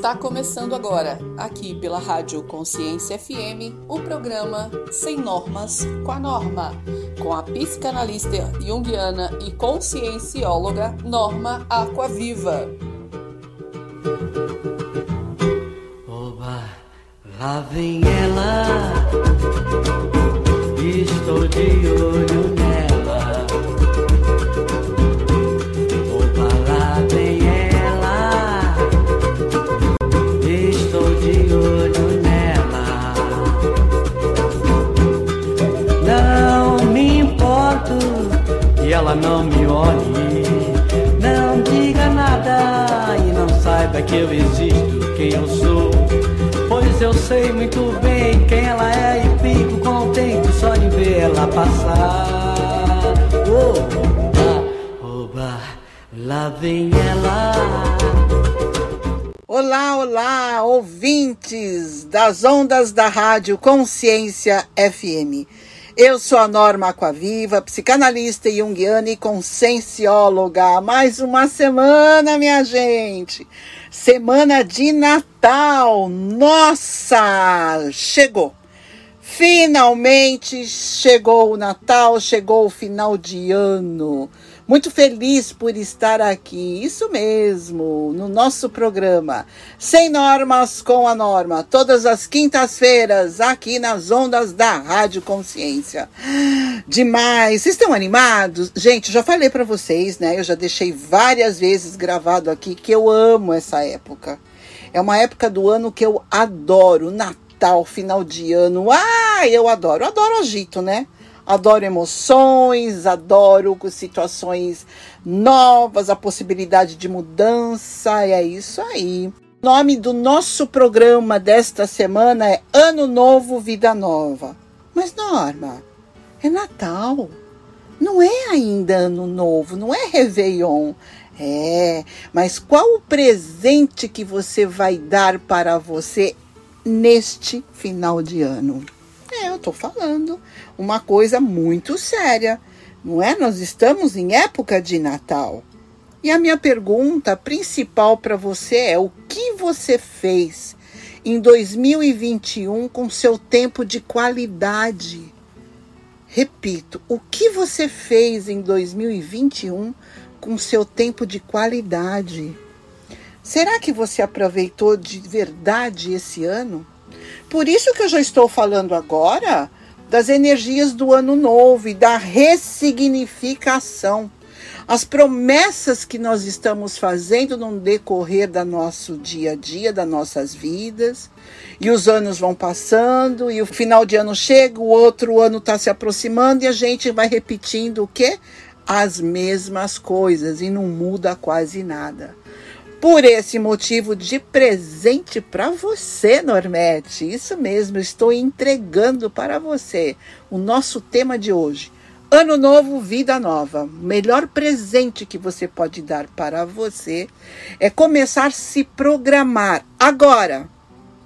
Está começando agora, aqui pela Rádio Consciência FM, o programa Sem Normas com a Norma, com a psicanalista junguiana e consciencióloga Norma Aquaviva. Oba, lá vem ela, estou de olho nela. Ela não me olhe, não diga nada e não saiba que eu existo, quem eu sou. Pois eu sei muito bem quem ela é e fico contente só de ver ela passar. Oba, oba, lá vem ela. Olá, olá, ouvintes das ondas da Rádio Consciência FM. Eu sou a Norma Aquaviva, psicanalista junguiana e consciencióloga. Mais uma semana, minha gente. Semana de Natal. Nossa, chegou. Finalmente chegou o Natal, chegou o final de ano. Muito feliz por estar aqui, isso mesmo, no nosso programa Sem Normas com a Norma, todas as quintas-feiras, aqui nas ondas da Rádio Consciência. Demais! Vocês estão animados? Gente, já falei para vocês, né? Eu já deixei várias vezes gravado aqui que eu amo essa época. É uma época do ano que eu adoro, Natal, final de ano. Ah, eu adoro. Eu adoro agito, né? Adoro emoções, adoro situações novas, a possibilidade de mudança, é isso aí. O nome do nosso programa desta semana é Ano Novo, Vida Nova. Mas, Norma, é Natal. Não é ainda Ano Novo, não é Réveillon. É, mas qual o presente que você vai dar para você neste final de ano? É, eu tô falando uma coisa muito séria, não é? Nós estamos em época de Natal. E a minha pergunta principal para você é: o que você fez em 2021 com seu tempo de qualidade? Repito, o que você fez em 2021 com seu tempo de qualidade? Será que você aproveitou de verdade esse ano? Por isso que eu já estou falando agora das energias do ano novo e da ressignificação. As promessas que nós estamos fazendo no decorrer do nosso dia a dia, das nossas vidas, e os anos vão passando, e o final de ano chega, o outro ano está se aproximando, e a gente vai repetindo o quê? As mesmas coisas, e não muda quase nada. Por esse motivo, de presente para você, Normete. Isso mesmo, estou entregando para você o nosso tema de hoje. Ano novo, vida nova. O melhor presente que você pode dar para você é começar a se programar agora,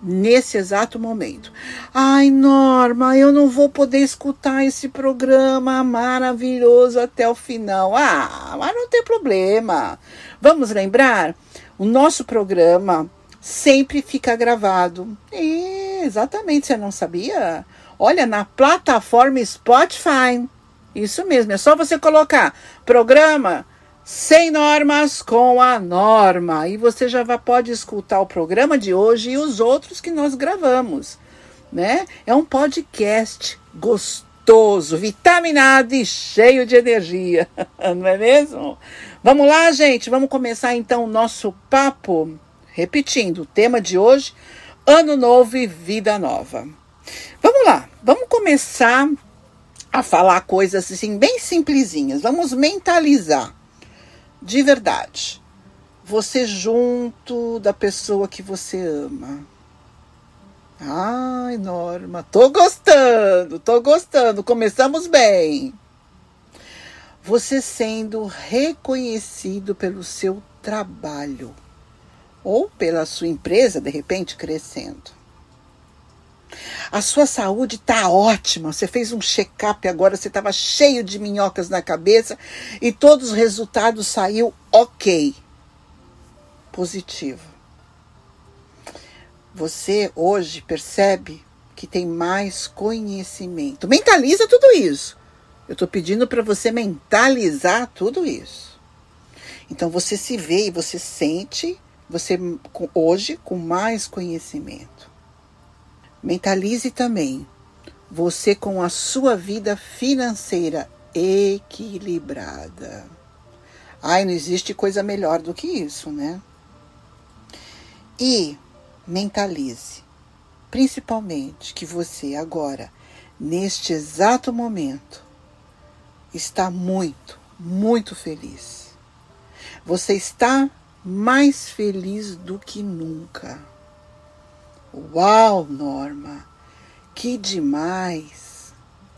nesse exato momento. Ai, Norma, eu não vou poder escutar esse programa maravilhoso até o final. Ah, mas não tem problema. Vamos lembrar? O nosso programa sempre fica gravado. E, exatamente, você não sabia? Olha, na plataforma Spotify. Isso mesmo, é só você colocar programa sem normas com a norma. E você já pode escutar o programa de hoje e os outros que nós gravamos. Né? É um podcast gostoso, vitaminado e cheio de energia, não é mesmo? Vamos lá, gente, vamos começar então o nosso papo. Repetindo, o tema de hoje: Ano Novo e Vida Nova. Vamos lá, vamos começar a falar coisas assim, bem simplesinhas. Vamos mentalizar. De verdade. Você junto da pessoa que você ama. Ai, Norma, tô gostando, tô gostando. Começamos bem você sendo reconhecido pelo seu trabalho ou pela sua empresa, de repente, crescendo. A sua saúde está ótima. Você fez um check-up agora, você estava cheio de minhocas na cabeça e todos os resultados saiu ok. Positivo. Você hoje percebe que tem mais conhecimento. Mentaliza tudo isso. Eu estou pedindo para você mentalizar tudo isso. Então você se vê e você sente você hoje com mais conhecimento. Mentalize também você com a sua vida financeira equilibrada. Ai, não existe coisa melhor do que isso, né? E mentalize, principalmente, que você agora, neste exato momento, está muito, muito feliz. Você está mais feliz do que nunca. Uau, Norma, que demais!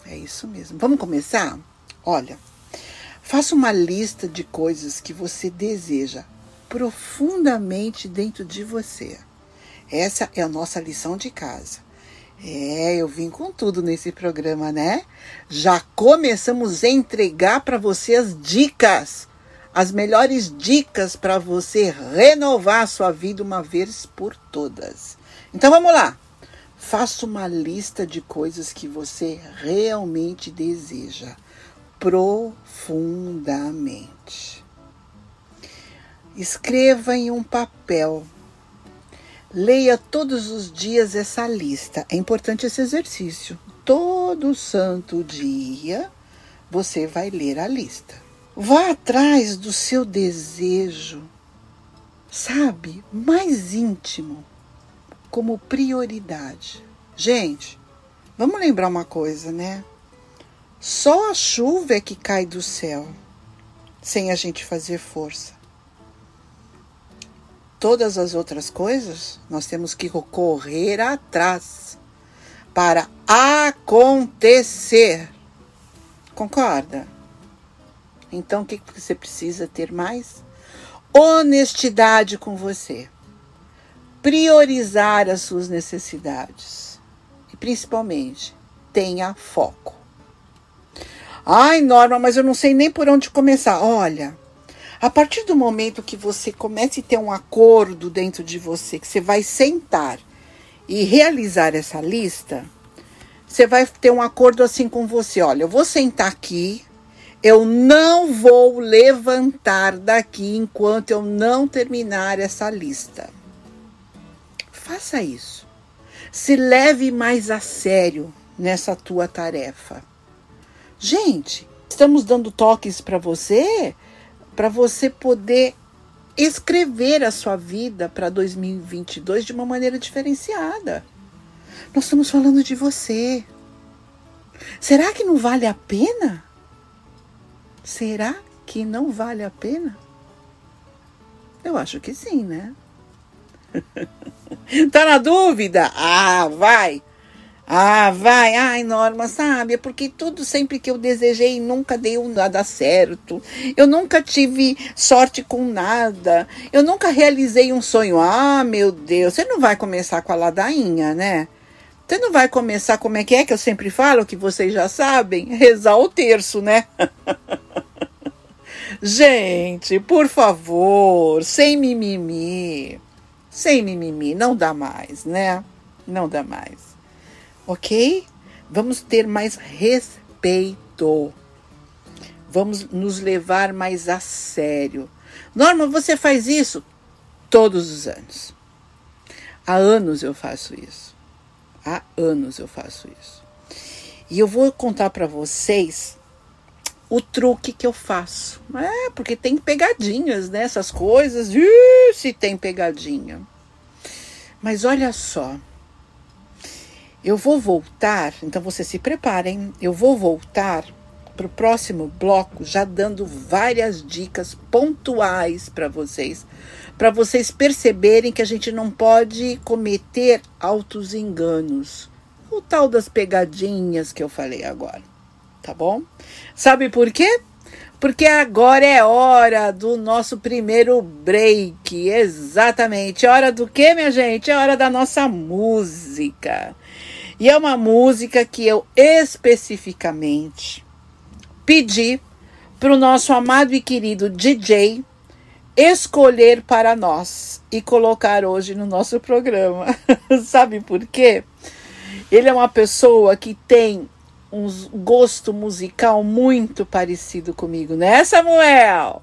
É isso mesmo. Vamos começar? Olha, faça uma lista de coisas que você deseja profundamente dentro de você. Essa é a nossa lição de casa. É, eu vim com tudo nesse programa, né? Já começamos a entregar para você as dicas, as melhores dicas para você renovar a sua vida uma vez por todas. Então vamos lá. Faça uma lista de coisas que você realmente deseja profundamente. Escreva em um papel. Leia todos os dias essa lista. É importante esse exercício. Todo santo dia você vai ler a lista. Vá atrás do seu desejo, sabe, mais íntimo, como prioridade. Gente, vamos lembrar uma coisa, né? Só a chuva é que cai do céu, sem a gente fazer força. Todas as outras coisas nós temos que correr atrás para acontecer. Concorda? Então o que você precisa ter mais? Honestidade com você. Priorizar as suas necessidades. E principalmente, tenha foco. Ai, Norma, mas eu não sei nem por onde começar. Olha, a partir do momento que você comece a ter um acordo dentro de você, que você vai sentar e realizar essa lista, você vai ter um acordo assim com você. Olha, eu vou sentar aqui, eu não vou levantar daqui enquanto eu não terminar essa lista. Faça isso. Se leve mais a sério nessa tua tarefa. Gente, estamos dando toques para você, para você poder escrever a sua vida para 2022 de uma maneira diferenciada. Nós estamos falando de você. Será que não vale a pena? Será que não vale a pena? Eu acho que sim, né? tá na dúvida? Ah, vai! Ah, vai, ai, Norma, sabe? É porque tudo sempre que eu desejei nunca deu nada certo. Eu nunca tive sorte com nada. Eu nunca realizei um sonho. Ah, meu Deus, você não vai começar com a ladainha, né? Você não vai começar, como é que é que eu sempre falo, que vocês já sabem? Rezar o terço, né? Gente, por favor, sem mimimi. Sem mimimi, não dá mais, né? Não dá mais ok? Vamos ter mais respeito. Vamos nos levar mais a sério. Norma, você faz isso todos os anos. Há anos eu faço isso. Há anos eu faço isso. E eu vou contar para vocês o truque que eu faço. É, porque tem pegadinhas nessas né? coisas. Ih, se tem pegadinha. Mas olha só, eu vou voltar, então você se preparem, eu vou voltar para o próximo bloco já dando várias dicas pontuais para vocês, para vocês perceberem que a gente não pode cometer altos enganos. O tal das pegadinhas que eu falei agora, tá bom? Sabe por quê? Porque agora é hora do nosso primeiro break. Exatamente. Hora do quê, minha gente? É hora da nossa música. E é uma música que eu especificamente pedi para o nosso amado e querido DJ escolher para nós e colocar hoje no nosso programa. Sabe por quê? Ele é uma pessoa que tem um gosto musical muito parecido comigo, né, Samuel?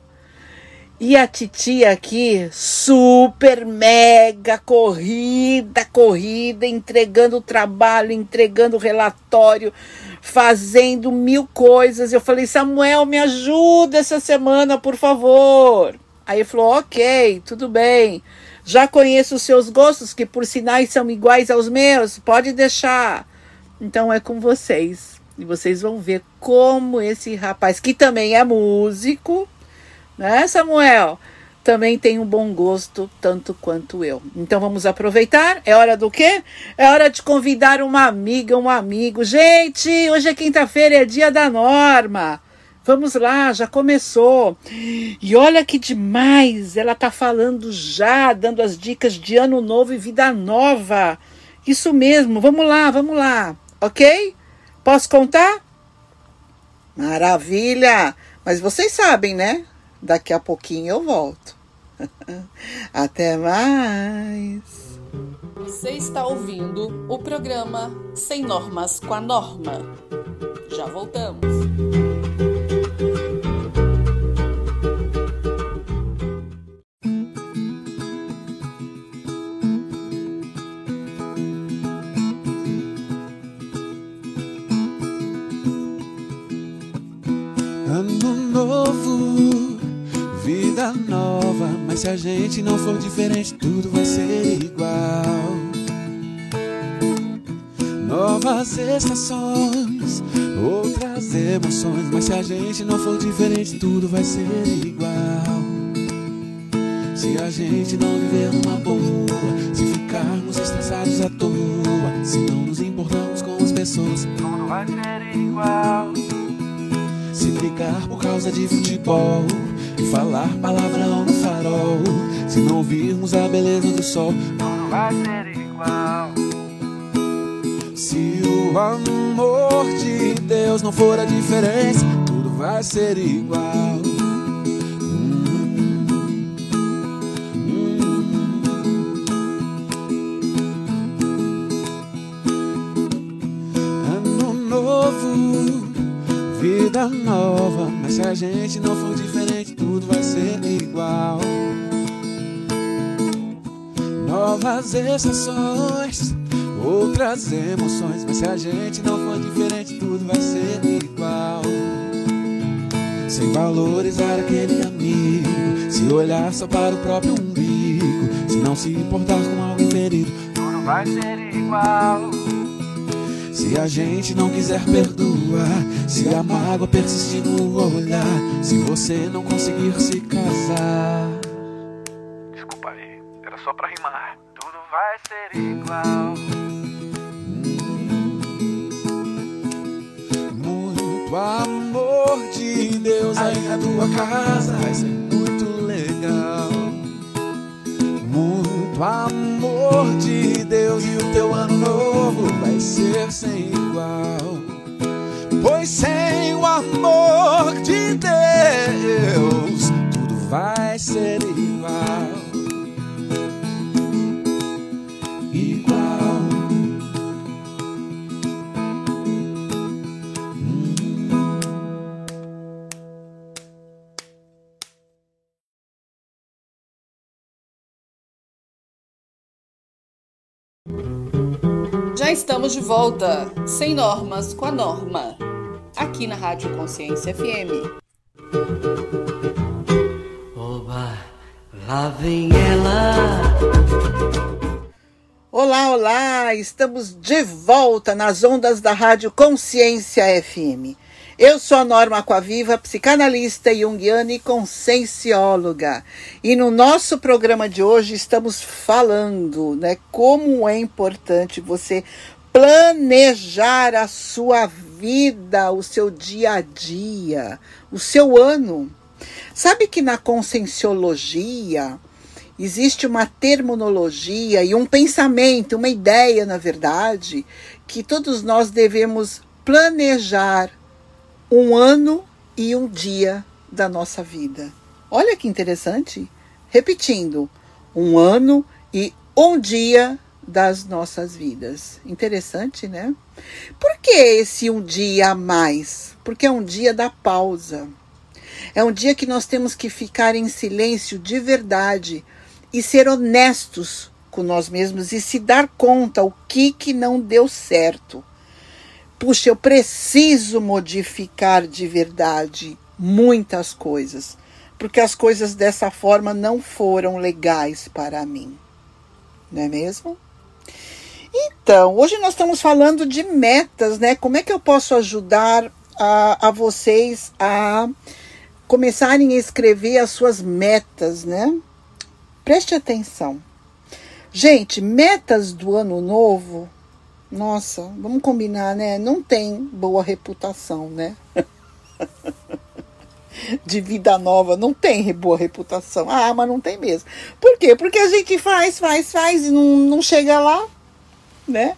E a titia aqui, super mega corrida, corrida, entregando trabalho, entregando relatório, fazendo mil coisas. Eu falei, Samuel, me ajuda essa semana, por favor. Aí ele falou: Ok, tudo bem. Já conheço os seus gostos, que por sinais são iguais aos meus, pode deixar. Então é com vocês. E vocês vão ver como esse rapaz, que também é músico, né, Samuel? Também tem um bom gosto, tanto quanto eu. Então vamos aproveitar. É hora do quê? É hora de convidar uma amiga, um amigo. Gente, hoje é quinta-feira, é dia da norma. Vamos lá, já começou. E olha que demais, ela tá falando já, dando as dicas de ano novo e vida nova. Isso mesmo, vamos lá, vamos lá, ok? Posso contar? Maravilha! Mas vocês sabem, né? Daqui a pouquinho eu volto. Até mais! Você está ouvindo o programa Sem Normas com a Norma. Já voltamos. Mas se a gente não for diferente, tudo vai ser igual. Novas estações, outras emoções. Mas se a gente não for diferente, tudo vai ser igual. Se a gente não viver numa boa, se ficarmos estressados à toa, se não nos importamos com as pessoas, tudo vai ser igual. Se brigar por causa de futebol e falar palavrão no farol. Se não virmos a beleza do sol, tudo vai ser igual. Se o amor de Deus não for a diferença, tudo vai ser igual. Vida nova, mas se a gente não for diferente tudo vai ser igual. Novas estações, outras emoções. Mas se a gente não for diferente, tudo vai ser igual. Sem valorizar aquele amigo, se olhar só para o próprio umbigo, se não se importar com alguém ferido, tudo vai ser igual. Se a gente não quiser perdoar, se a mágoa persistir no olhar, se você não conseguir se casar. Desculpa aí, era só pra rimar. Tudo vai ser igual. Muito amor de Deus aí na tua casa vai ser Muito amor de Deus e o teu ano novo vai ser sem igual. Pois sem o amor de Deus, tudo vai ser. Igual. Já estamos de volta, sem normas com a norma, aqui na Rádio Consciência FM. Oba, lá vem ela. Olá, olá! Estamos de volta nas ondas da Rádio Consciência FM. Eu sou a Norma Aquaviva, psicanalista junguiana e consciencióloga. E no nosso programa de hoje estamos falando, né, como é importante você planejar a sua vida, o seu dia a dia, o seu ano. Sabe que na conscienciologia existe uma terminologia e um pensamento, uma ideia, na verdade, que todos nós devemos planejar um ano e um dia da nossa vida. Olha que interessante. Repetindo, um ano e um dia das nossas vidas. Interessante, né? Por que esse um dia a mais? Porque é um dia da pausa. É um dia que nós temos que ficar em silêncio de verdade e ser honestos com nós mesmos e se dar conta o que que não deu certo. Puxa, eu preciso modificar de verdade muitas coisas, porque as coisas dessa forma não foram legais para mim. Não é mesmo? Então, hoje nós estamos falando de metas, né? Como é que eu posso ajudar a, a vocês a começarem a escrever as suas metas, né? Preste atenção. Gente, metas do ano novo, nossa, vamos combinar, né? Não tem boa reputação, né? de vida nova, não tem boa reputação. Ah, mas não tem mesmo. Por quê? Porque a gente faz, faz, faz e não, não chega lá, né?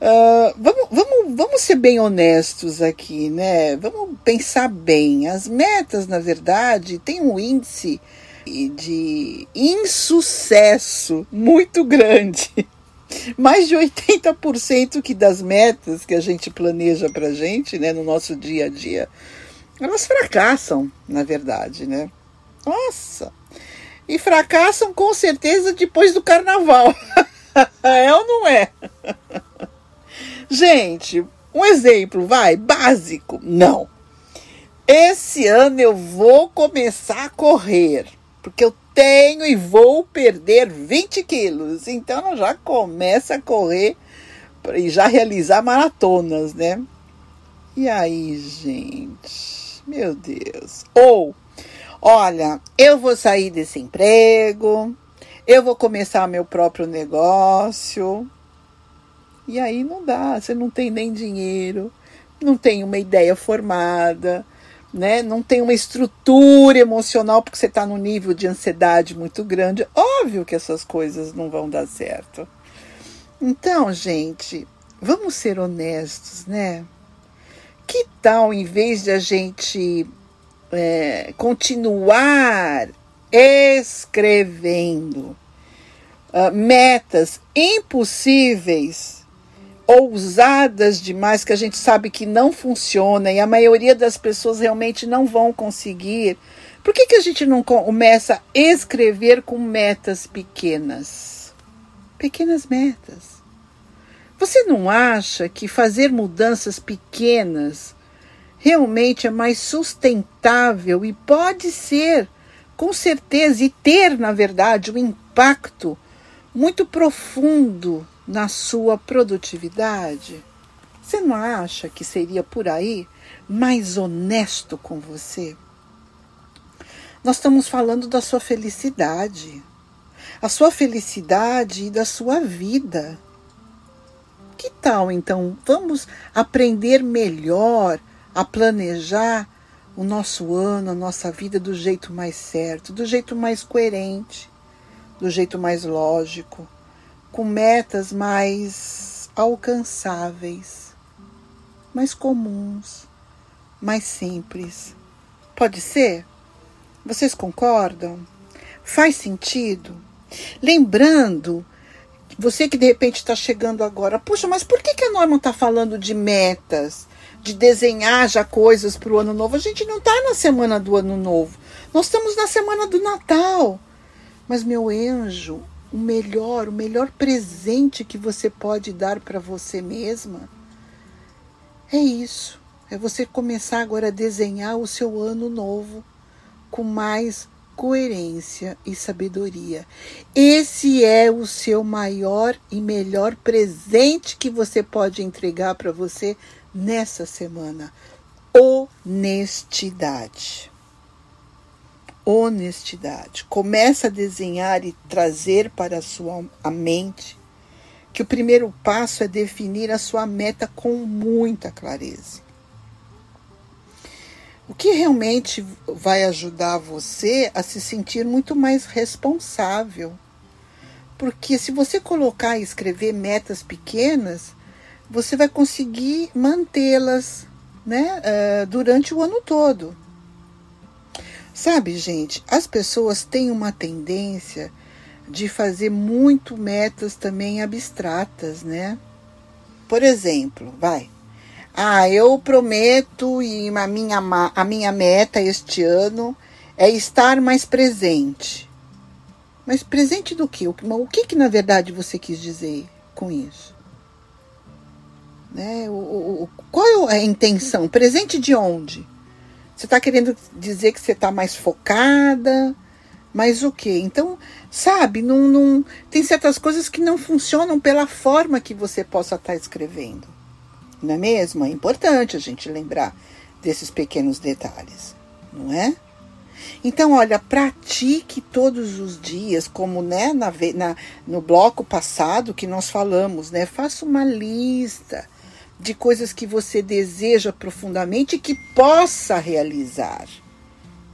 Uh, vamos, vamos, vamos ser bem honestos aqui, né? Vamos pensar bem. As metas, na verdade, têm um índice de insucesso muito grande. Mais de 80% que das metas que a gente planeja para gente, né, no nosso dia a dia, elas fracassam, na verdade, né? Nossa! E fracassam com certeza depois do carnaval. é ou não é? Gente, um exemplo, vai, básico. Não. Esse ano eu vou começar a correr, porque eu tenho e vou perder 20 quilos. Então já começa a correr e já realizar maratonas, né? E aí, gente? Meu Deus. Ou, olha, eu vou sair desse emprego, eu vou começar meu próprio negócio. E aí não dá, você não tem nem dinheiro, não tem uma ideia formada, né? Não tem uma estrutura emocional porque você está num nível de ansiedade muito grande. Óbvio que essas coisas não vão dar certo. Então, gente, vamos ser honestos, né? Que tal, em vez de a gente é, continuar escrevendo uh, metas impossíveis, ousadas demais, que a gente sabe que não funciona e a maioria das pessoas realmente não vão conseguir. Por que, que a gente não começa a escrever com metas pequenas? Pequenas metas. Você não acha que fazer mudanças pequenas realmente é mais sustentável e pode ser com certeza, e ter, na verdade, um impacto muito profundo na sua produtividade? Você não acha que seria por aí mais honesto com você? Nós estamos falando da sua felicidade, a sua felicidade e da sua vida. Que tal então? Vamos aprender melhor a planejar o nosso ano, a nossa vida do jeito mais certo, do jeito mais coerente, do jeito mais lógico, com metas mais alcançáveis, mais comuns, mais simples. Pode ser? Vocês concordam? Faz sentido? Lembrando, você que de repente está chegando agora, puxa, mas por que, que a Norma está falando de metas? de desenhar já coisas para o ano novo. A gente não está na semana do ano novo. Nós estamos na semana do Natal. Mas, meu anjo, o melhor, o melhor presente que você pode dar para você mesma é isso. É você começar agora a desenhar o seu ano novo com mais coerência e sabedoria. Esse é o seu maior e melhor presente que você pode entregar para você nessa semana? Honestidade. Honestidade. Começa a desenhar e trazer para a sua a mente que o primeiro passo é definir a sua meta com muita clareza. O que realmente vai ajudar você a se sentir muito mais responsável. Porque se você colocar e escrever metas pequenas, você vai conseguir mantê-las né, uh, durante o ano todo. Sabe, gente, as pessoas têm uma tendência de fazer muito metas também abstratas, né? Por exemplo, vai. Ah, eu prometo e a minha, a minha meta este ano é estar mais presente. Mas presente do que, o que, que na verdade você quis dizer com isso? Né? O, o, qual é a intenção? Presente de onde? Você está querendo dizer que você está mais focada? Mas o quê? Então, sabe, não, não, tem certas coisas que não funcionam pela forma que você possa estar tá escrevendo. Não é mesmo? É importante a gente lembrar desses pequenos detalhes, não é? Então, olha, pratique todos os dias, como né, na, na, no bloco passado que nós falamos, né? Faça uma lista de coisas que você deseja profundamente e que possa realizar.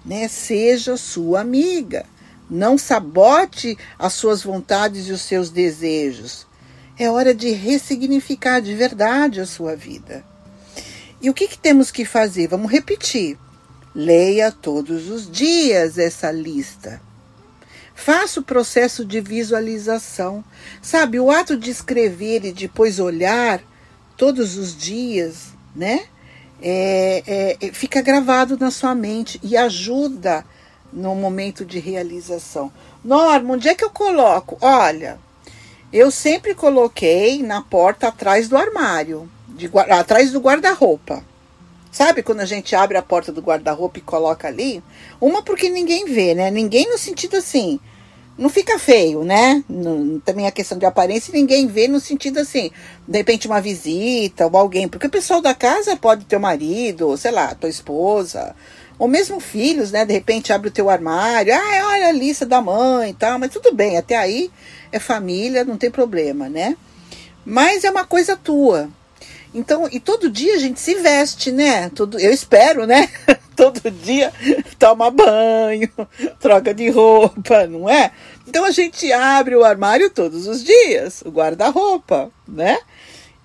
Né? Seja sua amiga. Não sabote as suas vontades e os seus desejos. É hora de ressignificar de verdade a sua vida. E o que, que temos que fazer? Vamos repetir. Leia todos os dias essa lista. Faça o processo de visualização. Sabe, o ato de escrever e depois olhar todos os dias, né? É, é, fica gravado na sua mente e ajuda no momento de realização. Norma, onde é que eu coloco? Olha, eu sempre coloquei na porta atrás do armário, de, atrás do guarda-roupa. Sabe quando a gente abre a porta do guarda-roupa e coloca ali? Uma porque ninguém vê, né? Ninguém no sentido assim, não fica feio, né? Também a questão de aparência ninguém vê no sentido assim, de repente uma visita ou alguém, porque o pessoal da casa pode ter o marido, sei lá, tua esposa, ou mesmo filhos, né? De repente abre o teu armário, ah, olha a lista da mãe e tal, mas tudo bem, até aí é família, não tem problema, né? Mas é uma coisa tua. Então, e todo dia a gente se veste, né? Todo, eu espero, né? todo dia toma banho, troca de roupa, não é? Então a gente abre o armário todos os dias, o guarda-roupa, né?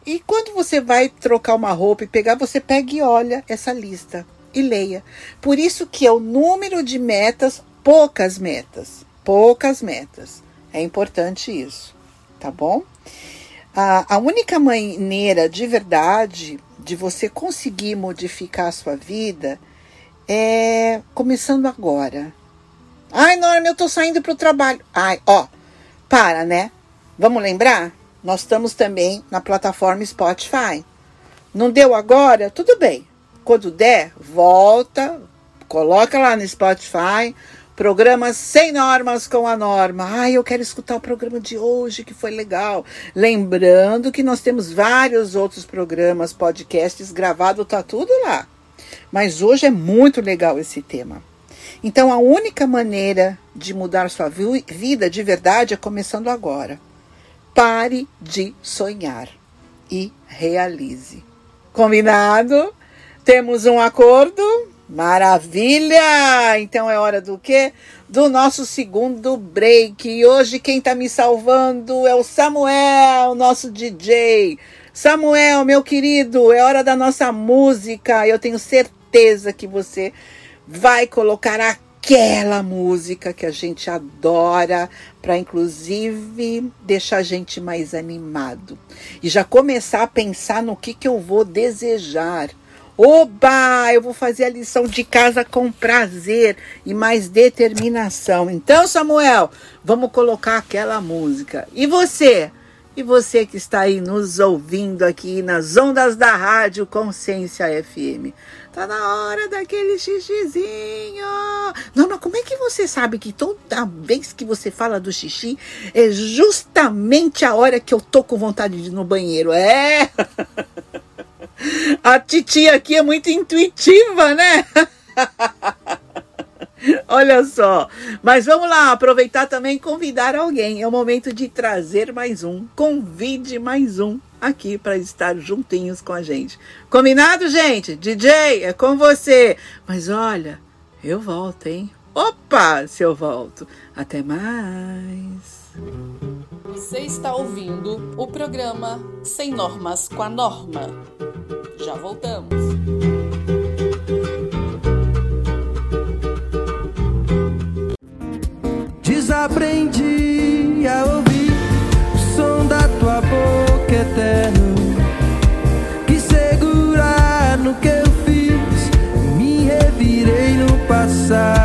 E quando você vai trocar uma roupa e pegar, você pega e olha essa lista e leia. Por isso que é o número de metas, poucas metas, poucas metas. É importante isso, tá bom? A, a única maneira de verdade de você conseguir modificar a sua vida é começando agora. Ai, Norma, eu tô saindo para o trabalho. Ai, ó, para, né? Vamos lembrar? Nós estamos também na plataforma Spotify. Não deu agora? Tudo bem. Quando der, volta, coloca lá no Spotify, Programa Sem Normas com a Norma. Ai, eu quero escutar o programa de hoje, que foi legal. Lembrando que nós temos vários outros programas, podcasts gravados, tá tudo lá. Mas hoje é muito legal esse tema. Então, a única maneira de mudar sua vida de verdade é começando agora. Pare de sonhar e realize. Combinado? Temos um acordo? Maravilha! Então é hora do quê? Do nosso segundo break. E hoje quem tá me salvando é o Samuel, nosso DJ. Samuel, meu querido, é hora da nossa música. Eu tenho certeza que você vai colocar aquela música que a gente adora para inclusive deixar a gente mais animado e já começar a pensar no que que eu vou desejar Oba! Eu vou fazer a lição de casa com prazer e mais determinação. Então, Samuel, vamos colocar aquela música. E você? E você que está aí nos ouvindo aqui nas ondas da rádio Consciência FM. Tá na hora daquele xixizinho. Não, mas como é que você sabe que toda vez que você fala do xixi é justamente a hora que eu tô com vontade de ir no banheiro? É! A titia aqui é muito intuitiva, né? Olha só. Mas vamos lá, aproveitar também e convidar alguém. É o momento de trazer mais um. Convide mais um aqui para estar juntinhos com a gente. Combinado, gente? DJ, é com você. Mas olha, eu volto, hein? Opa, se eu volto. Até mais. Você está ouvindo o programa Sem Normas com a Norma. Já voltamos. Desaprendi a ouvir o som da tua boca eterno que segurar no que eu fiz, me revirei no passado.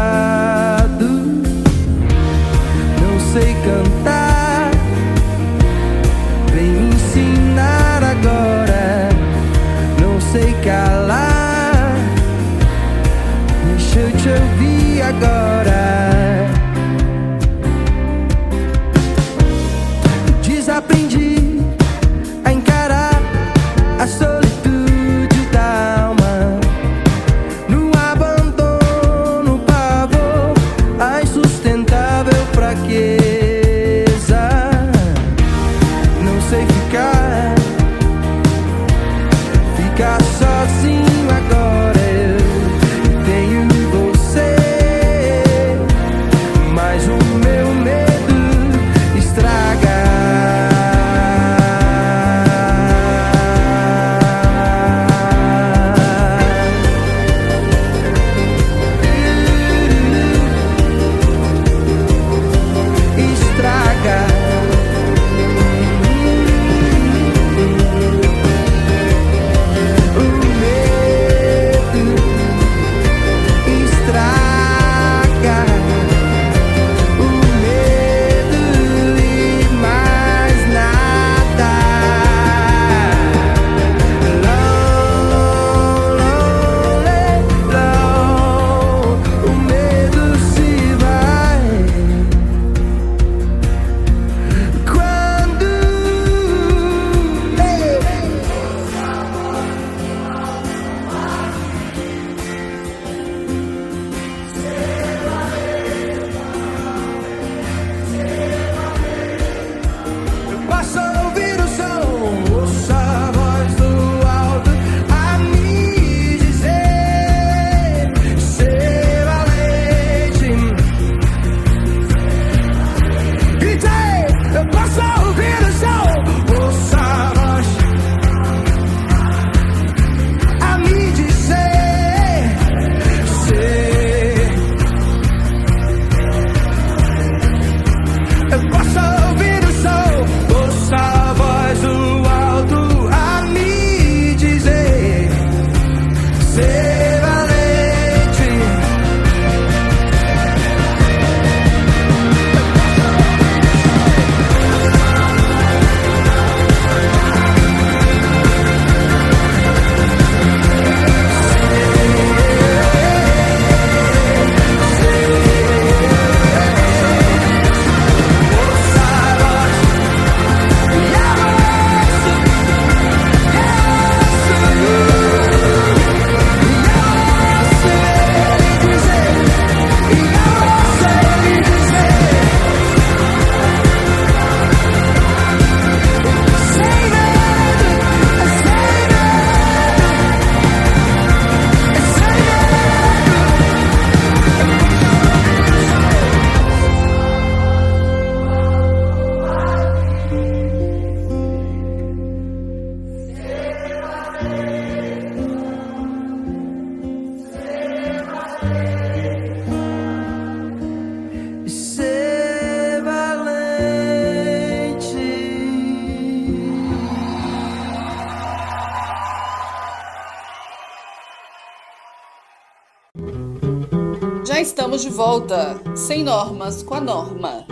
Estamos de volta, sem normas com a norma,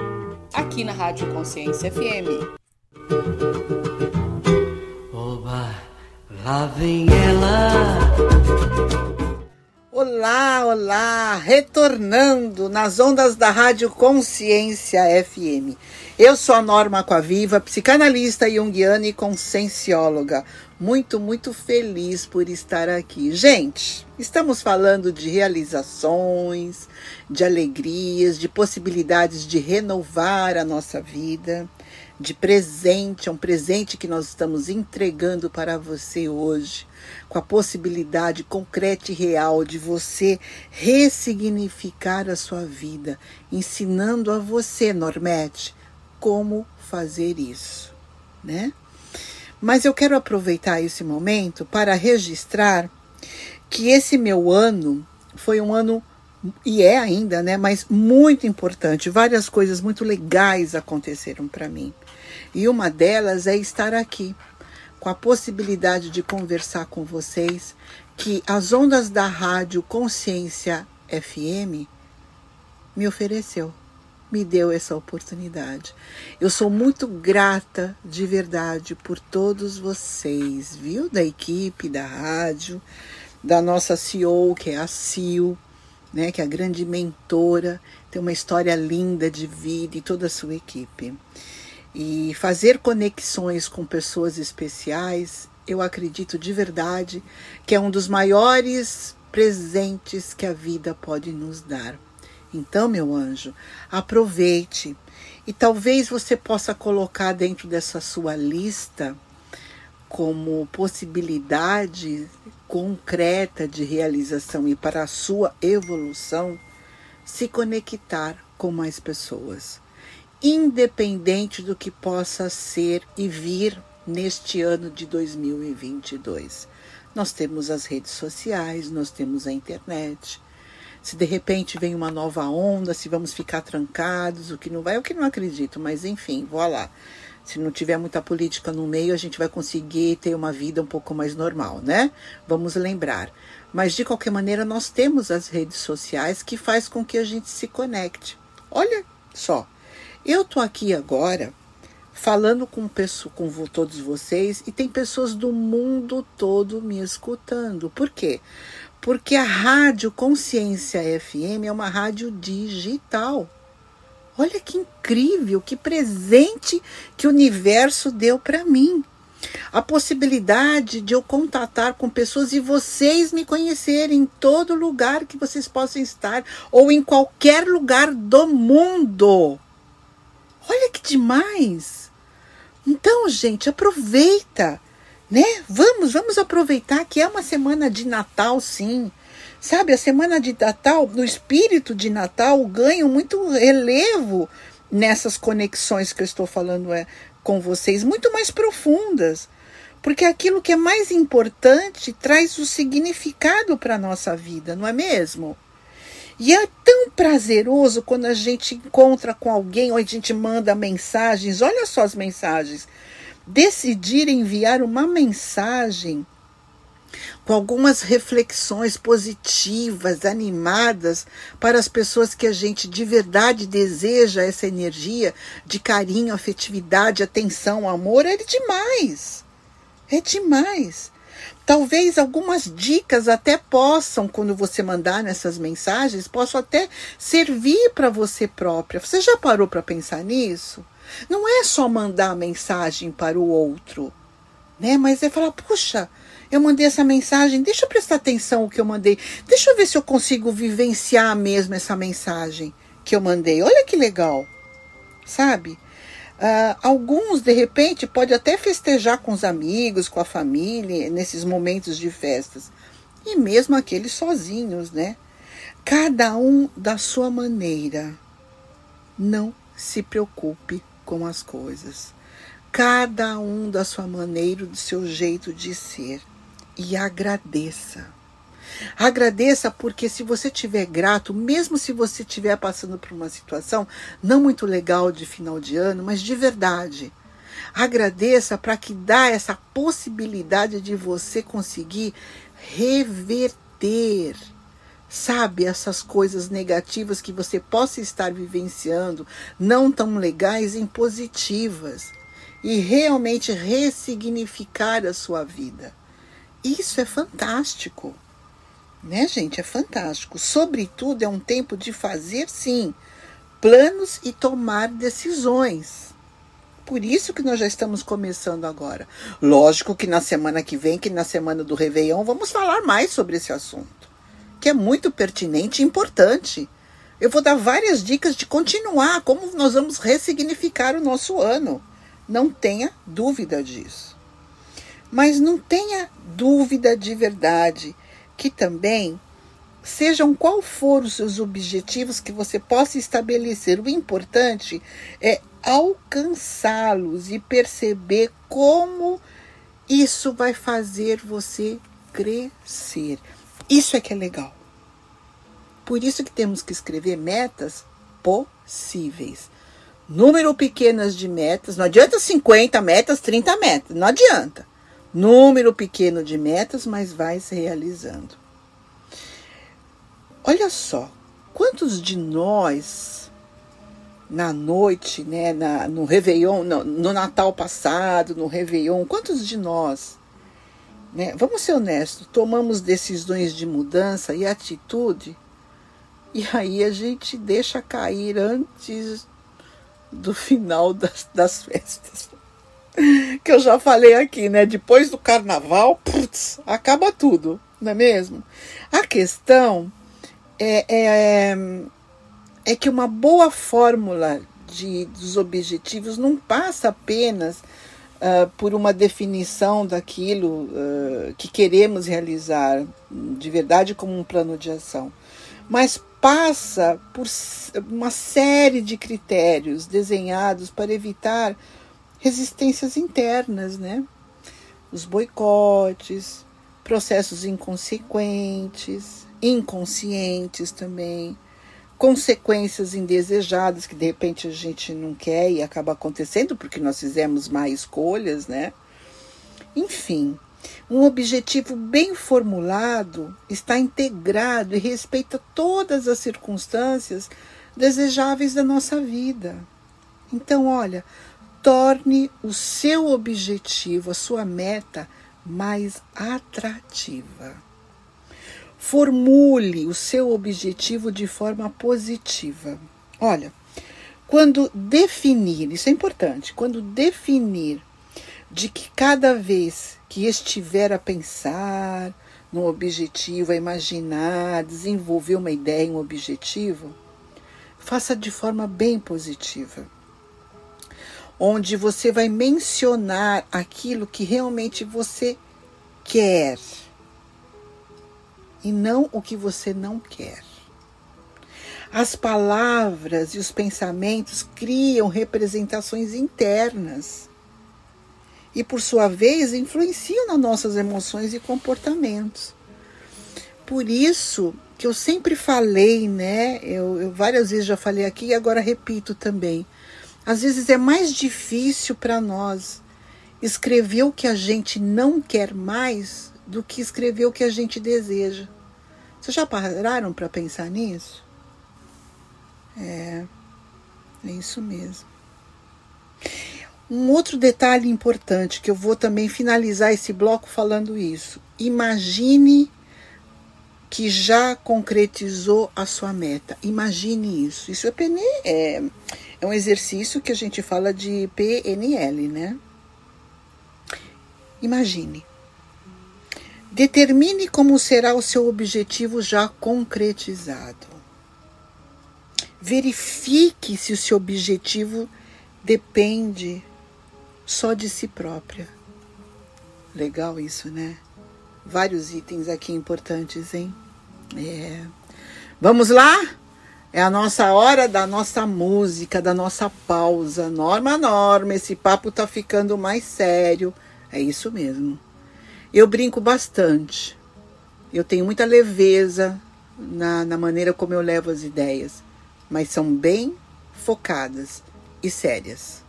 aqui na Rádio Consciência FM. Oba, lá vem ela. Olá, olá, retornando nas ondas da Rádio Consciência FM. Eu sou a Norma Coaviva, psicanalista junguiana e consciencióloga. Muito, muito feliz por estar aqui. Gente, estamos falando de realizações, de alegrias, de possibilidades de renovar a nossa vida, de presente, é um presente que nós estamos entregando para você hoje, com a possibilidade concreta e real de você ressignificar a sua vida, ensinando a você, Normete, como fazer isso, né? Mas eu quero aproveitar esse momento para registrar que esse meu ano foi um ano e é ainda, né? Mas muito importante. Várias coisas muito legais aconteceram para mim. E uma delas é estar aqui, com a possibilidade de conversar com vocês, que as ondas da rádio Consciência FM me ofereceu, me deu essa oportunidade. Eu sou muito grata de verdade por todos vocês, viu? Da equipe da rádio, da nossa CEO, que é a Sil, né, que é a grande mentora, tem uma história linda de vida e toda a sua equipe. E fazer conexões com pessoas especiais, eu acredito de verdade que é um dos maiores presentes que a vida pode nos dar. Então, meu anjo, aproveite e talvez você possa colocar dentro dessa sua lista como possibilidade concreta de realização e para a sua evolução se conectar com mais pessoas, independente do que possa ser e vir neste ano de 2022. Nós temos as redes sociais, nós temos a internet. Se de repente vem uma nova onda, se vamos ficar trancados, o que não vai, o que não acredito, mas enfim, vou lá se não tiver muita política no meio, a gente vai conseguir ter uma vida um pouco mais normal, né? Vamos lembrar. Mas de qualquer maneira, nós temos as redes sociais que faz com que a gente se conecte. Olha só, eu tô aqui agora falando com, pessoa, com todos vocês e tem pessoas do mundo todo me escutando. Por quê? Porque a Rádio Consciência FM é uma rádio digital. Olha que incrível, que presente que o universo deu para mim. A possibilidade de eu contatar com pessoas e vocês me conhecerem em todo lugar que vocês possam estar ou em qualquer lugar do mundo. Olha que demais! Então, gente, aproveita, né? Vamos, vamos aproveitar que é uma semana de Natal, sim. Sabe, a semana de Natal, no espírito de Natal, ganho muito relevo nessas conexões que eu estou falando é, com vocês, muito mais profundas. Porque aquilo que é mais importante traz o significado para a nossa vida, não é mesmo? E é tão prazeroso quando a gente encontra com alguém ou a gente manda mensagens. Olha só as mensagens. Decidir enviar uma mensagem com algumas reflexões positivas, animadas para as pessoas que a gente de verdade deseja essa energia de carinho, afetividade, atenção, amor, é demais. É demais. Talvez algumas dicas até possam, quando você mandar nessas mensagens, possam até servir para você própria. Você já parou para pensar nisso? Não é só mandar a mensagem para o outro, né? Mas é falar, puxa, eu mandei essa mensagem, deixa eu prestar atenção o que eu mandei. Deixa eu ver se eu consigo vivenciar mesmo essa mensagem que eu mandei. Olha que legal, sabe? Uh, alguns, de repente, pode até festejar com os amigos, com a família, nesses momentos de festas. E mesmo aqueles sozinhos, né? Cada um da sua maneira. Não se preocupe com as coisas. Cada um da sua maneira, do seu jeito de ser e agradeça. Agradeça porque se você estiver grato, mesmo se você estiver passando por uma situação não muito legal de final de ano, mas de verdade, agradeça para que dá essa possibilidade de você conseguir reverter, sabe, essas coisas negativas que você possa estar vivenciando, não tão legais, em positivas e realmente ressignificar a sua vida. Isso é fantástico. Né, gente? É fantástico. Sobretudo, é um tempo de fazer, sim, planos e tomar decisões. Por isso que nós já estamos começando agora. Lógico que na semana que vem, que na semana do Réveillon, vamos falar mais sobre esse assunto, que é muito pertinente e importante. Eu vou dar várias dicas de continuar, como nós vamos ressignificar o nosso ano. Não tenha dúvida disso. Mas não tenha dúvida de verdade que também sejam qual for os seus objetivos que você possa estabelecer. O importante é alcançá-los e perceber como isso vai fazer você crescer. Isso é que é legal. por isso que temos que escrever metas possíveis. Número pequenas de metas, não adianta 50 metas, 30 metas, não adianta. Número pequeno de metas, mas vai se realizando. Olha só, quantos de nós na noite, né, na, no Réveillon, no, no Natal passado, no Réveillon, quantos de nós, né, vamos ser honestos, tomamos decisões de mudança e atitude e aí a gente deixa cair antes do final das, das festas. Que eu já falei aqui, né? Depois do carnaval, putz, acaba tudo, não é mesmo? A questão é, é, é que uma boa fórmula de, dos objetivos não passa apenas uh, por uma definição daquilo uh, que queremos realizar de verdade como um plano de ação, mas passa por uma série de critérios desenhados para evitar resistências internas, né? Os boicotes, processos inconsequentes, inconscientes também, consequências indesejadas que de repente a gente não quer e acaba acontecendo porque nós fizemos má escolhas, né? Enfim, um objetivo bem formulado está integrado e respeita todas as circunstâncias desejáveis da nossa vida. Então, olha, torne o seu objetivo, a sua meta, mais atrativa. Formule o seu objetivo de forma positiva. Olha, quando definir, isso é importante, quando definir de que cada vez que estiver a pensar num objetivo, a imaginar, desenvolver uma ideia, um objetivo, faça de forma bem positiva. Onde você vai mencionar aquilo que realmente você quer e não o que você não quer. As palavras e os pensamentos criam representações internas e, por sua vez, influenciam nas nossas emoções e comportamentos. Por isso que eu sempre falei, né? Eu, eu várias vezes já falei aqui e agora repito também. Às vezes é mais difícil para nós escrever o que a gente não quer mais do que escrever o que a gente deseja. Vocês já pararam para pensar nisso? É, é isso mesmo. Um outro detalhe importante que eu vou também finalizar esse bloco falando isso. Imagine que já concretizou a sua meta. Imagine isso. Isso é, é, é um exercício que a gente fala de PNL, né? Imagine. Determine como será o seu objetivo já concretizado. Verifique se o seu objetivo depende só de si própria. Legal isso, né? Vários itens aqui importantes, hein? É. Vamos lá? É a nossa hora da nossa música, da nossa pausa. Norma, norma, esse papo tá ficando mais sério. É isso mesmo. Eu brinco bastante. Eu tenho muita leveza na, na maneira como eu levo as ideias, mas são bem focadas e sérias.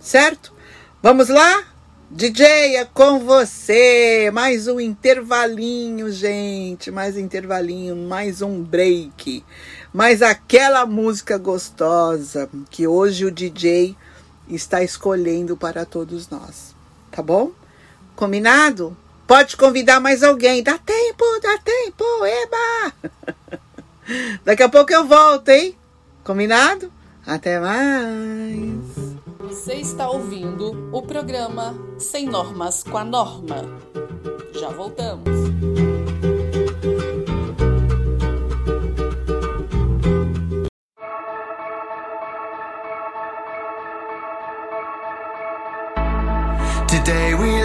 Certo? Vamos lá? DJ, é com você. Mais um intervalinho, gente. Mais um intervalinho, mais um break. Mais aquela música gostosa que hoje o DJ está escolhendo para todos nós. Tá bom? Combinado? Pode convidar mais alguém. Dá tempo, dá tempo, eba! Daqui a pouco eu volto, hein? Combinado? Até mais! Você está ouvindo o programa Sem Normas com a Norma. Já voltamos. Today we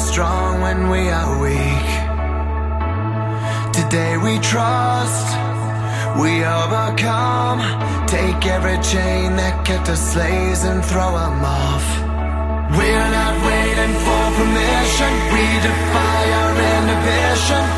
strong when we are weak. Today we trust. We overcome, take every chain that kept us slaves and throw them off. We're not waiting for permission. we defy our inhibition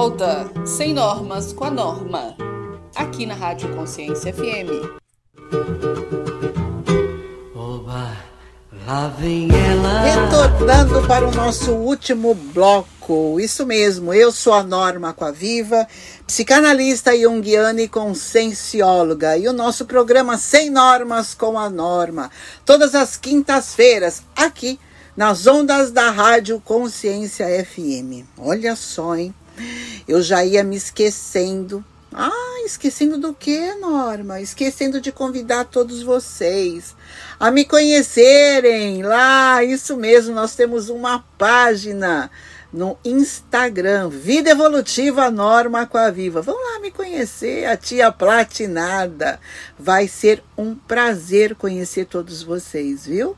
volta, sem normas com a norma, aqui na Rádio Consciência FM. Oba, lá vem ela. Retornando para o nosso último bloco. Isso mesmo, eu sou a Norma Aquaviva, psicanalista junguiana e consciencióloga. E o nosso programa Sem Normas com a Norma. Todas as quintas-feiras, aqui nas ondas da Rádio Consciência FM. Olha só, hein? Eu já ia me esquecendo. Ah, esquecendo do que, Norma? Esquecendo de convidar todos vocês a me conhecerem lá. Isso mesmo, nós temos uma página no Instagram, Vida Evolutiva Norma Aquaviva. Vão lá me conhecer, a tia platinada. Vai ser um prazer conhecer todos vocês, viu?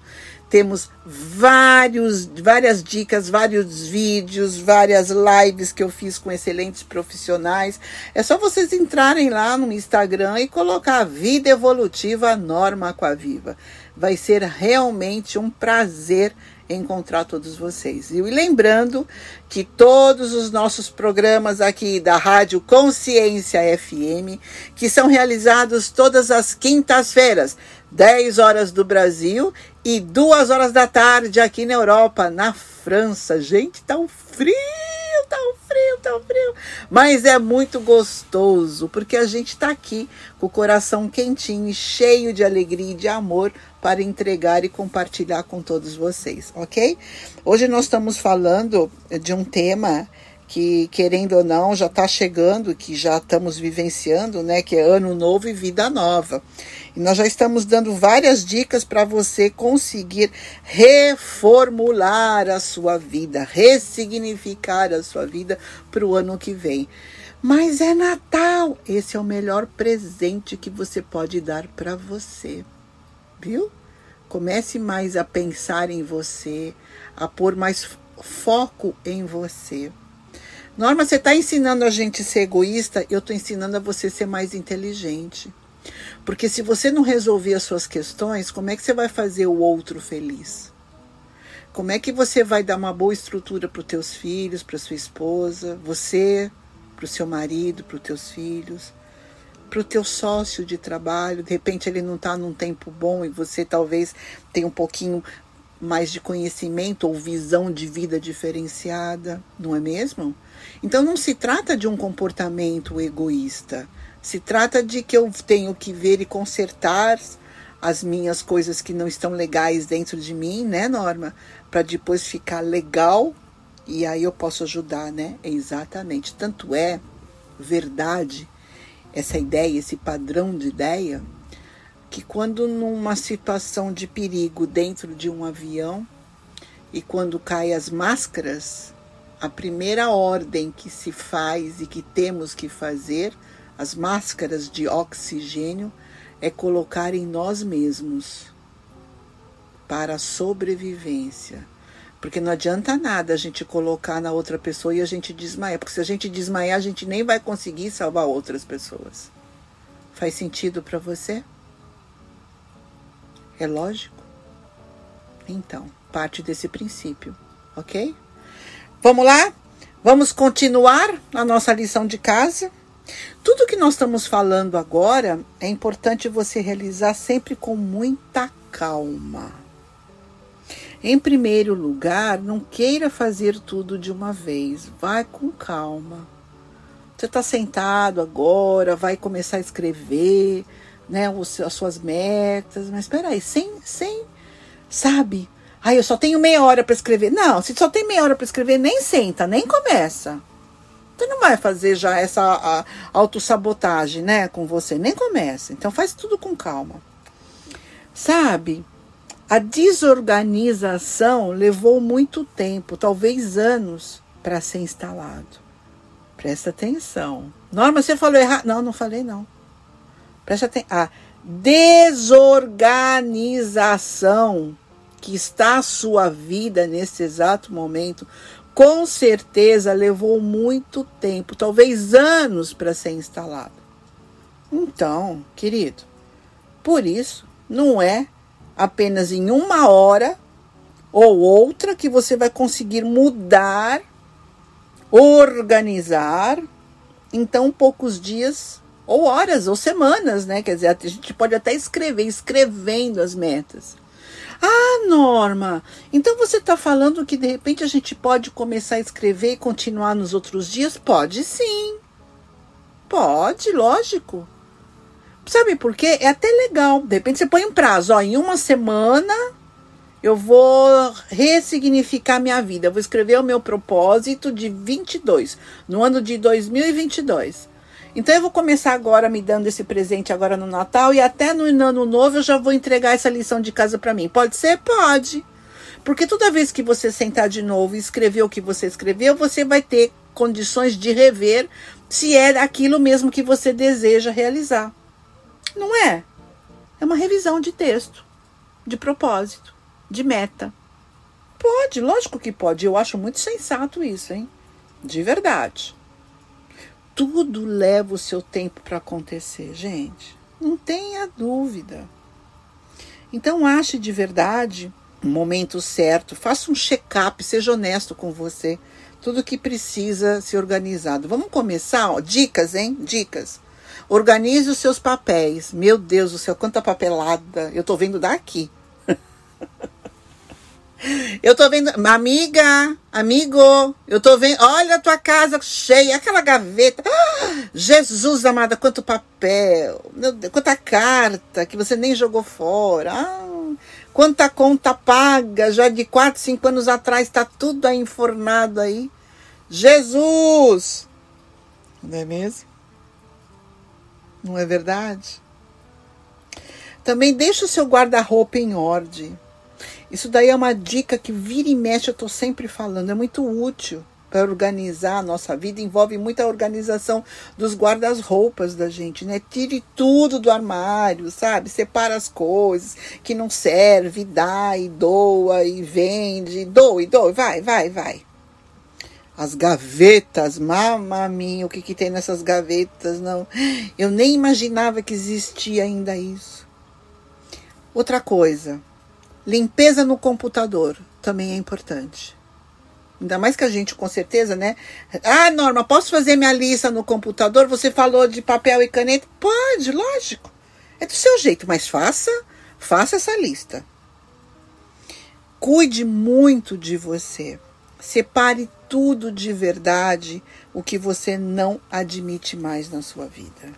Temos vários, várias dicas, vários vídeos, várias lives que eu fiz com excelentes profissionais. É só vocês entrarem lá no Instagram e colocar Vida Evolutiva Norma Aquaviva. Vai ser realmente um prazer encontrar todos vocês. E lembrando que todos os nossos programas aqui da Rádio Consciência FM, que são realizados todas as quintas-feiras, 10 horas do Brasil e 2 horas da tarde aqui na Europa, na França. Gente, tá um frio, tá um frio, tá um frio. Mas é muito gostoso, porque a gente tá aqui com o coração quentinho cheio de alegria e de amor para entregar e compartilhar com todos vocês, ok? Hoje nós estamos falando de um tema que, querendo ou não, já está chegando, que já estamos vivenciando, né? Que é ano novo e vida nova. E nós já estamos dando várias dicas para você conseguir reformular a sua vida, ressignificar a sua vida para o ano que vem. Mas é Natal. Esse é o melhor presente que você pode dar para você. Viu? Comece mais a pensar em você, a pôr mais foco em você. Norma, você está ensinando a gente ser egoísta, eu estou ensinando a você ser mais inteligente. Porque se você não resolver as suas questões, como é que você vai fazer o outro feliz? Como é que você vai dar uma boa estrutura para os teus filhos, para sua esposa, você, para o seu marido, para os teus filhos, para o teu sócio de trabalho? De repente ele não está num tempo bom e você talvez tenha um pouquinho mais de conhecimento ou visão de vida diferenciada, não é mesmo? Então não se trata de um comportamento egoísta. Se trata de que eu tenho que ver e consertar as minhas coisas que não estão legais dentro de mim, né, Norma? Para depois ficar legal e aí eu posso ajudar, né? Exatamente. Tanto é verdade essa ideia, esse padrão de ideia, que quando numa situação de perigo dentro de um avião e quando caem as máscaras, a primeira ordem que se faz e que temos que fazer, as máscaras de oxigênio, é colocar em nós mesmos para a sobrevivência. Porque não adianta nada a gente colocar na outra pessoa e a gente desmaiar. Porque se a gente desmaiar, a gente nem vai conseguir salvar outras pessoas. Faz sentido para você? É lógico? Então, parte desse princípio, ok? Vamos lá? Vamos continuar a nossa lição de casa? Tudo que nós estamos falando agora é importante você realizar sempre com muita calma. Em primeiro lugar, não queira fazer tudo de uma vez, vai com calma. Você está sentado agora, vai começar a escrever, né, as suas metas, mas espera aí, sem, sem, sabe? Ai, eu só tenho meia hora para escrever. Não, se só tem meia hora para escrever, nem senta, nem começa. Você não vai fazer já essa autossabotagem, né, com você, nem começa. Então faz tudo com calma. Sabe? A desorganização levou muito tempo, talvez anos, para ser instalado. Presta atenção. Norma, você falou errado. Não, não falei não. Presta atenção. A desorganização que está a sua vida nesse exato momento, com certeza levou muito tempo, talvez anos, para ser instalado. Então, querido, por isso não é apenas em uma hora ou outra que você vai conseguir mudar, organizar em tão poucos dias ou horas ou semanas, né? Quer dizer, a gente pode até escrever, escrevendo as metas. Ah, Norma, então você está falando que de repente a gente pode começar a escrever e continuar nos outros dias? Pode sim. Pode, lógico. Sabe por quê? É até legal. De repente você põe um prazo, ó, em uma semana eu vou ressignificar minha vida. Eu vou escrever o meu propósito de 22, no ano de 2022. Então eu vou começar agora me dando esse presente agora no Natal e até no ano novo eu já vou entregar essa lição de casa para mim. Pode ser? Pode. Porque toda vez que você sentar de novo e escrever o que você escreveu, você vai ter condições de rever se é aquilo mesmo que você deseja realizar. Não é? É uma revisão de texto, de propósito, de meta. Pode, lógico que pode. Eu acho muito sensato isso, hein? De verdade. Tudo leva o seu tempo para acontecer, gente. Não tenha dúvida. Então, ache de verdade o momento certo. Faça um check-up, seja honesto com você. Tudo que precisa ser organizado. Vamos começar? Ó, dicas, hein? Dicas. Organize os seus papéis. Meu Deus do céu, quanta papelada. Eu tô vendo daqui. Eu tô vendo, amiga, amigo, eu tô vendo, olha a tua casa cheia, aquela gaveta. Ah, Jesus amada, quanto papel, Deus, quanta carta que você nem jogou fora. Ah, quanta conta paga já de 4, 5 anos atrás, tá tudo aí enfornado aí. Jesus! Não é mesmo? Não é verdade? Também deixa o seu guarda-roupa em ordem. Isso daí é uma dica que vira e mexe, eu tô sempre falando, é muito útil. para organizar a nossa vida envolve muita organização dos guarda-roupas da gente, né? Tire tudo do armário, sabe? Separa as coisas que não serve, dá e doa e vende, doa e doa, vai, vai, vai. As gavetas, mamaminha, o que, que tem nessas gavetas? Não, eu nem imaginava que existia ainda isso. Outra coisa, limpeza no computador também é importante. Ainda mais que a gente, com certeza, né? Ah, Norma, posso fazer minha lista no computador? Você falou de papel e caneta? Pode, lógico. É do seu jeito, mas faça, faça essa lista. Cuide muito de você. Separe tudo de verdade o que você não admite mais na sua vida.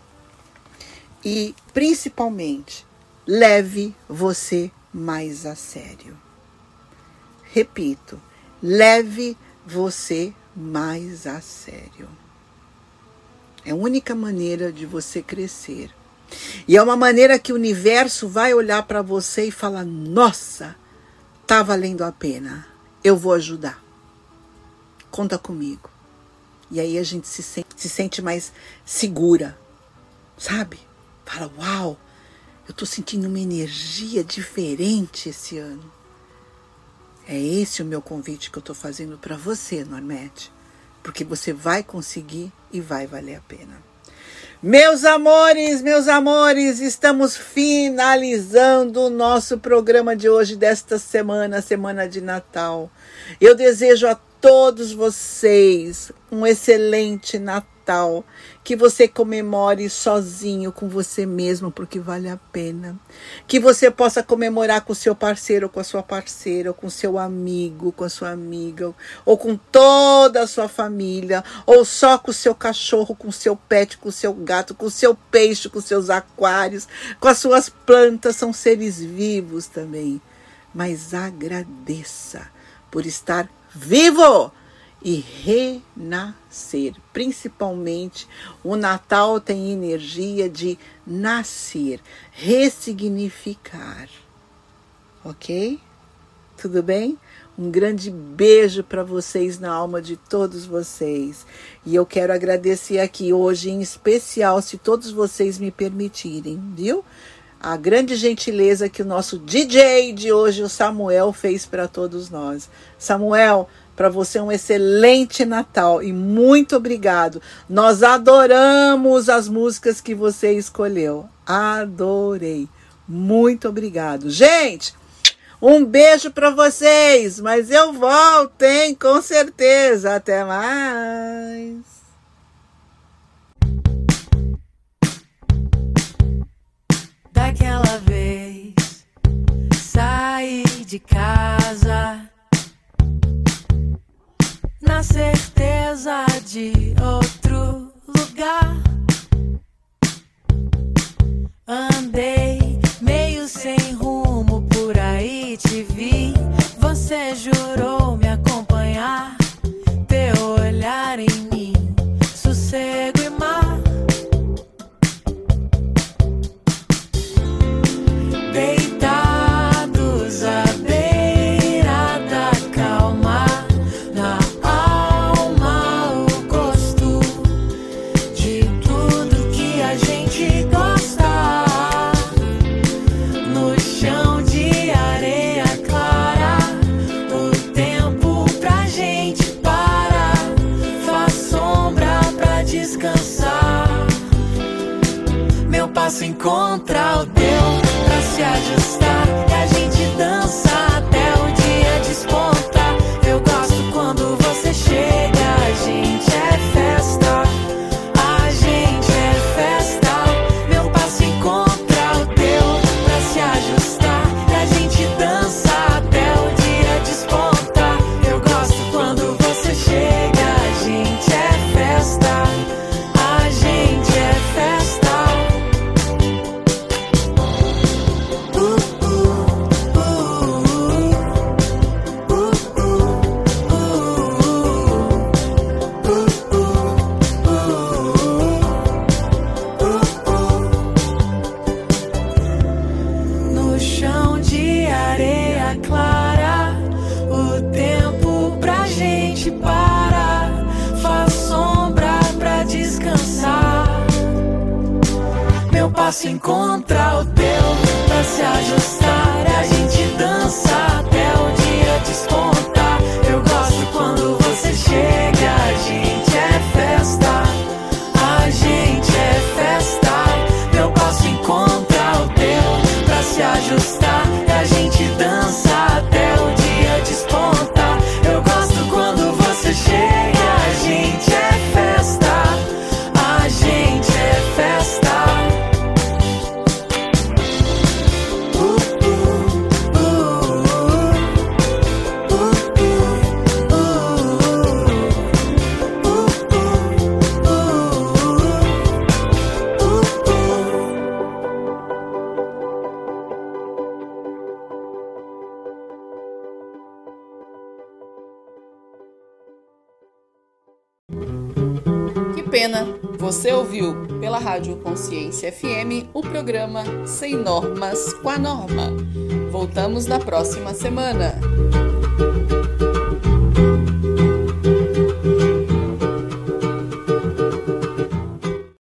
E, principalmente, leve você mais a sério. Repito, leve você mais a sério. É a única maneira de você crescer. E é uma maneira que o universo vai olhar para você e falar: nossa, tá valendo a pena. Eu vou ajudar. Conta comigo. E aí a gente se sente, se sente mais segura, sabe? Fala: uau, eu tô sentindo uma energia diferente esse ano. É esse o meu convite que eu tô fazendo para você, Normete, porque você vai conseguir e vai valer a pena. Meus amores, meus amores, estamos finalizando o nosso programa de hoje, desta semana, semana de Natal. Eu desejo a todos vocês um excelente Natal. Que você comemore sozinho com você mesmo, porque vale a pena. Que você possa comemorar com seu parceiro, com a sua parceira, ou com seu amigo, com a sua amiga, ou com toda a sua família, ou só com o seu cachorro, com o seu pet, com o seu gato, com o seu peixe, com seus aquários, com as suas plantas, são seres vivos também. Mas agradeça por estar vivo e renascer. Principalmente, o Natal tem energia de nascer, ressignificar. Ok? Tudo bem? Um grande beijo para vocês na alma de todos vocês. E eu quero agradecer aqui hoje, em especial, se todos vocês me permitirem, viu? A grande gentileza que o nosso DJ de hoje, o Samuel, fez para todos nós. Samuel, para você um excelente Natal e muito obrigado. Nós adoramos as músicas que você escolheu. Adorei. Muito obrigado. Gente, um beijo para vocês, mas eu volto, hein? Com certeza. Até mais. Daquela vez saí de casa na certeza de outro lugar. Andei meio sem rumo por aí, te vi. Você jurou Sem Normas com a Norma. Voltamos na próxima semana.